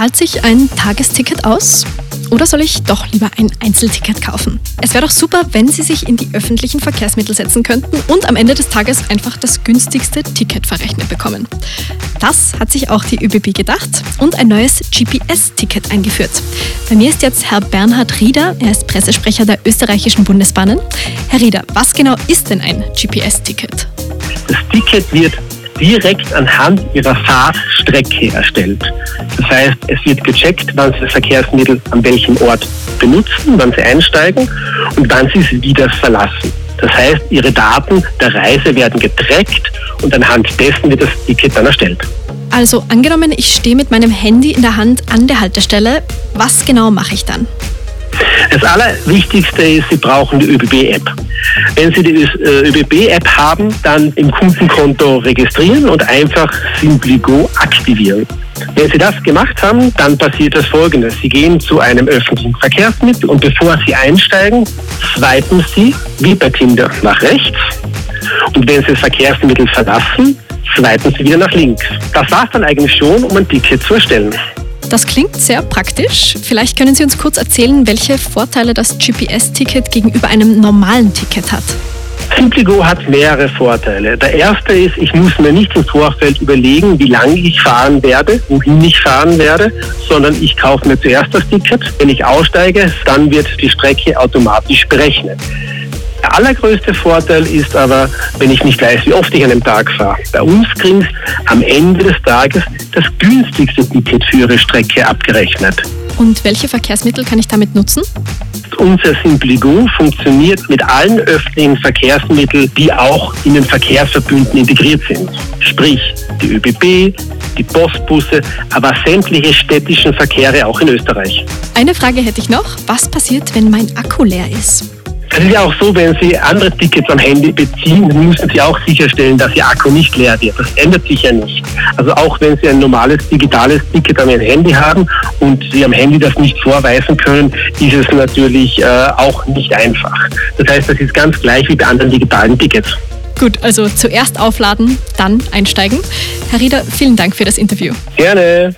Zahlt sich ein Tagesticket aus? Oder soll ich doch lieber ein Einzelticket kaufen? Es wäre doch super, wenn Sie sich in die öffentlichen Verkehrsmittel setzen könnten und am Ende des Tages einfach das günstigste Ticket verrechnet bekommen. Das hat sich auch die ÖBB gedacht und ein neues GPS-Ticket eingeführt. Bei mir ist jetzt Herr Bernhard Rieder, er ist Pressesprecher der österreichischen Bundesbahnen. Herr Rieder, was genau ist denn ein GPS-Ticket? Das Ticket wird direkt anhand ihrer Fahrstrecke erstellt. Das heißt, es wird gecheckt, wann Sie das Verkehrsmittel an welchem Ort benutzen, wann Sie einsteigen und wann Sie es wieder verlassen. Das heißt, Ihre Daten der Reise werden getrackt und anhand dessen wird das Ticket dann erstellt. Also angenommen, ich stehe mit meinem Handy in der Hand an der Haltestelle, was genau mache ich dann? Das Allerwichtigste ist, Sie brauchen die ÖBB-App. Wenn Sie die äh, ÖBB-App haben, dann im Kundenkonto registrieren und einfach SimpliGo aktivieren. Wenn Sie das gemacht haben, dann passiert das Folgende. Sie gehen zu einem öffentlichen Verkehrsmittel und bevor Sie einsteigen, swipen Sie, wie bei Tinder, nach rechts. Und wenn Sie das Verkehrsmittel verlassen, swipen Sie wieder nach links. Das war es dann eigentlich schon, um ein Ticket zu erstellen. Das klingt sehr praktisch. Vielleicht können Sie uns kurz erzählen, welche Vorteile das GPS-Ticket gegenüber einem normalen Ticket hat. SimpliGo hat mehrere Vorteile. Der erste ist, ich muss mir nicht im Vorfeld überlegen, wie lange ich fahren werde, wohin ich fahren werde, sondern ich kaufe mir zuerst das Ticket. Wenn ich aussteige, dann wird die Strecke automatisch berechnet. Der allergrößte Vorteil ist aber, wenn ich nicht weiß, wie oft ich an einem Tag fahre. Bei uns kriegen am Ende des Tages das günstigste Ticket für Ihre Strecke abgerechnet. Und welche Verkehrsmittel kann ich damit nutzen? Unser SimpliGo funktioniert mit allen öffentlichen Verkehrsmitteln, die auch in den Verkehrsverbünden integriert sind. Sprich, die ÖBB, die Postbusse, aber sämtliche städtischen Verkehre auch in Österreich. Eine Frage hätte ich noch. Was passiert, wenn mein Akku leer ist? Es ist ja auch so, wenn Sie andere Tickets am Handy beziehen, müssen Sie auch sicherstellen, dass Ihr Akku nicht leer wird. Das ändert sich ja nicht. Also auch wenn Sie ein normales digitales Ticket am Handy haben und Sie am Handy das nicht vorweisen können, ist es natürlich äh, auch nicht einfach. Das heißt, das ist ganz gleich wie bei anderen digitalen Tickets. Gut, also zuerst aufladen, dann einsteigen. Herr Rieder, vielen Dank für das Interview. Gerne.